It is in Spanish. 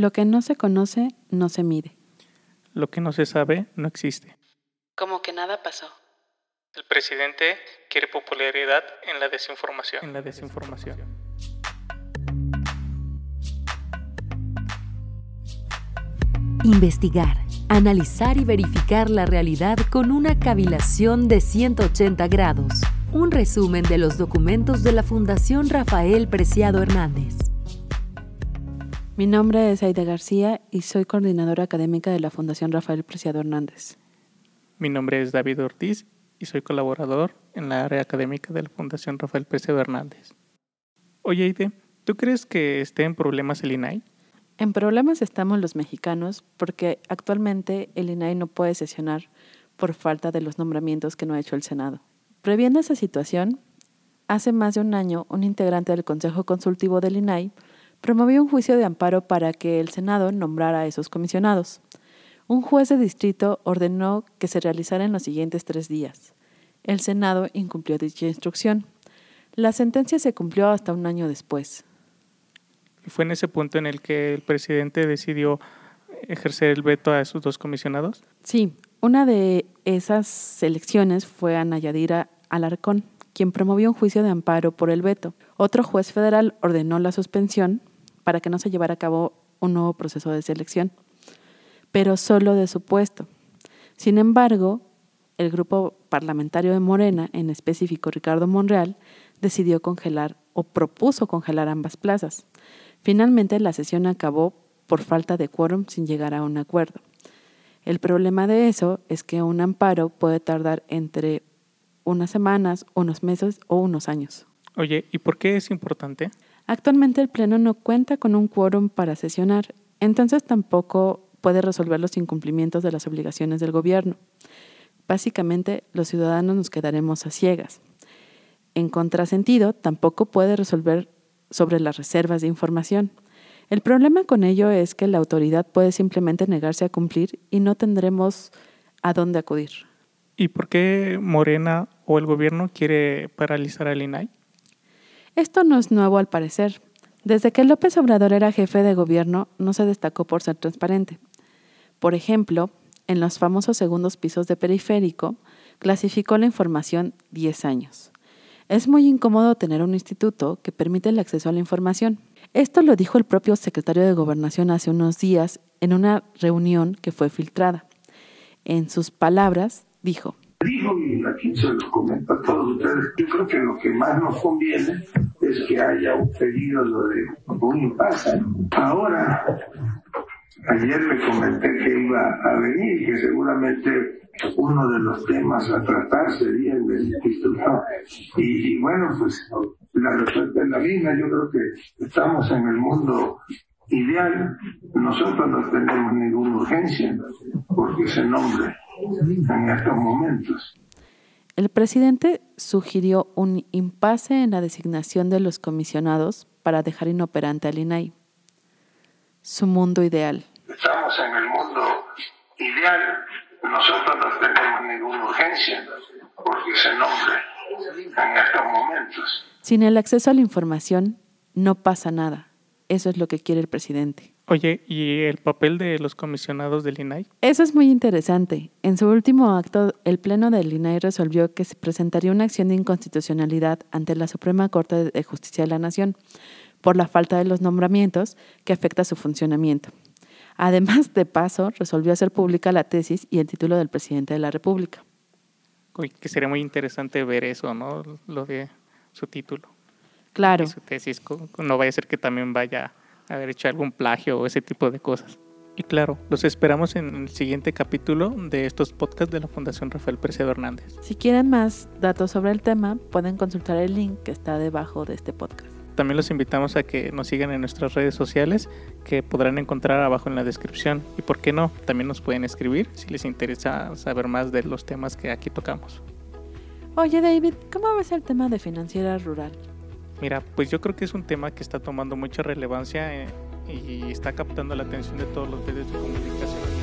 Lo que no se conoce no se mide. Lo que no se sabe no existe. Como que nada pasó. El presidente quiere popularidad en la desinformación. En la desinformación. Investigar, analizar y verificar la realidad con una cavilación de 180 grados. Un resumen de los documentos de la Fundación Rafael Preciado Hernández. Mi nombre es Aida García y soy coordinadora académica de la Fundación Rafael Preciado Hernández. Mi nombre es David Ortiz y soy colaborador en la área académica de la Fundación Rafael Preciado Hernández. Oye, Aide, ¿tú crees que esté en problemas el INAI? En problemas estamos los mexicanos porque actualmente el INAI no puede sesionar por falta de los nombramientos que no ha hecho el Senado. Previendo esa situación, hace más de un año un integrante del Consejo Consultivo del INAI promovió un juicio de amparo para que el Senado nombrara a esos comisionados. Un juez de distrito ordenó que se realizara en los siguientes tres días. El Senado incumplió dicha instrucción. La sentencia se cumplió hasta un año después. ¿Y fue en ese punto en el que el presidente decidió ejercer el veto a esos dos comisionados? Sí, una de esas elecciones fue Ana Yadira Alarcón, quien promovió un juicio de amparo por el veto. Otro juez federal ordenó la suspensión para que no se llevara a cabo un nuevo proceso de selección, pero solo de su puesto. Sin embargo, el grupo parlamentario de Morena, en específico Ricardo Monreal, decidió congelar o propuso congelar ambas plazas. Finalmente, la sesión acabó por falta de quórum sin llegar a un acuerdo. El problema de eso es que un amparo puede tardar entre unas semanas, unos meses o unos años. Oye, ¿y por qué es importante? Actualmente el Pleno no cuenta con un quórum para sesionar, entonces tampoco puede resolver los incumplimientos de las obligaciones del gobierno. Básicamente, los ciudadanos nos quedaremos a ciegas. En contrasentido, tampoco puede resolver sobre las reservas de información. El problema con ello es que la autoridad puede simplemente negarse a cumplir y no tendremos a dónde acudir. ¿Y por qué Morena o el gobierno quiere paralizar al INAI? Esto no es nuevo al parecer. Desde que López Obrador era jefe de gobierno, no se destacó por ser transparente. Por ejemplo, en los famosos segundos pisos de periférico, clasificó la información 10 años. Es muy incómodo tener un instituto que permite el acceso a la información. Esto lo dijo el propio secretario de Gobernación hace unos días en una reunión que fue filtrada. En sus palabras, dijo. Dijo, y aquí se los comento a todos ustedes, yo creo que lo que más nos conviene es que haya un periodo de un impasse. Ahora, ayer le comenté que iba a venir que seguramente uno de los temas a tratar sería el del instituto. Y, y bueno, pues la respuesta es la misma. Yo creo que estamos en el mundo ideal. Nosotros no tenemos ninguna urgencia porque se nombre en estos momentos. El presidente sugirió un impasse en la designación de los comisionados para dejar inoperante al INAI. Su mundo ideal. Estamos en el mundo ideal. Nosotros no tenemos ninguna urgencia porque se nombre en estos momentos. Sin el acceso a la información, no pasa nada. Eso es lo que quiere el presidente. Oye, ¿y el papel de los comisionados del INAI? Eso es muy interesante. En su último acto, el Pleno del INAI resolvió que se presentaría una acción de inconstitucionalidad ante la Suprema Corte de Justicia de la Nación por la falta de los nombramientos que afecta su funcionamiento. Además, de paso, resolvió hacer pública la tesis y el título del presidente de la República. Uy, que sería muy interesante ver eso, ¿no? Lo de su título. Claro. Y su tesis. No vaya a ser que también vaya haber hecho algún plagio o ese tipo de cosas. Y claro, los esperamos en el siguiente capítulo de estos podcasts de la Fundación Rafael Preciado Hernández. Si quieren más datos sobre el tema, pueden consultar el link que está debajo de este podcast. También los invitamos a que nos sigan en nuestras redes sociales que podrán encontrar abajo en la descripción. Y por qué no, también nos pueden escribir si les interesa saber más de los temas que aquí tocamos. Oye David, ¿cómo ves el tema de financiera rural? Mira, pues yo creo que es un tema que está tomando mucha relevancia eh, y está captando la atención de todos los medios de comunicación